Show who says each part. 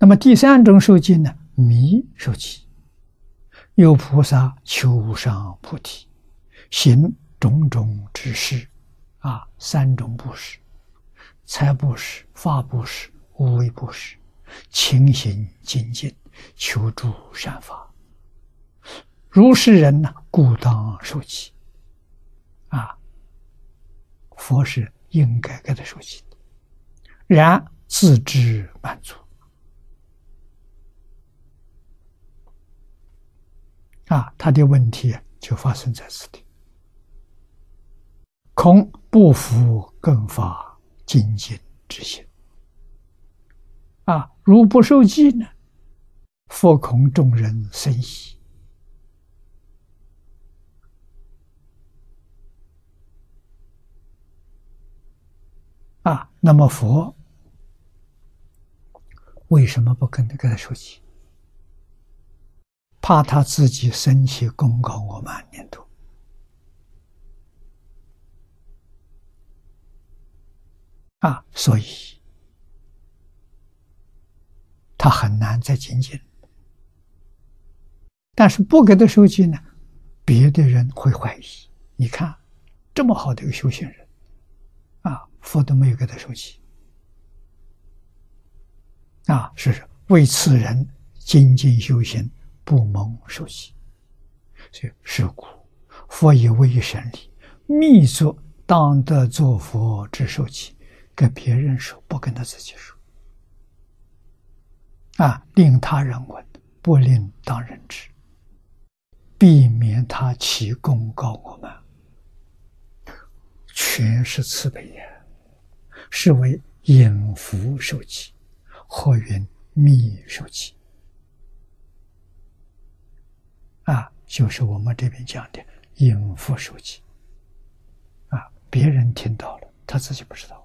Speaker 1: 那么第三种受记呢？迷受记，有菩萨求上菩提，行种种之事，啊，三种布施：财布施、法布施、无为布施，勤行精进，求诸善法。如是人呢，故当受记。啊，佛是应该给他受记的，然自知满足。啊，他的问题就发生在此地，恐不服更发精进之心。啊，如不受记呢？佛恐众人生疑。啊，那么佛为什么不跟他跟他受记？怕他自己生气公告我们念头啊，所以他很难再精进。但是不给他收集呢，别的人会怀疑。你看，这么好的一个修行人，啊，佛都没有给他收集，啊，是为此人精进修行。不蒙受记，所以是故佛以为神力，密作当得作佛之受记，跟别人说，不跟他自己说。啊，令他人闻，不令当人知，避免他起公告我们，全是慈悲呀，是为引福受记，或云密受记。啊，就是我们这边讲的应付手机，啊，别人听到了，他自己不知道。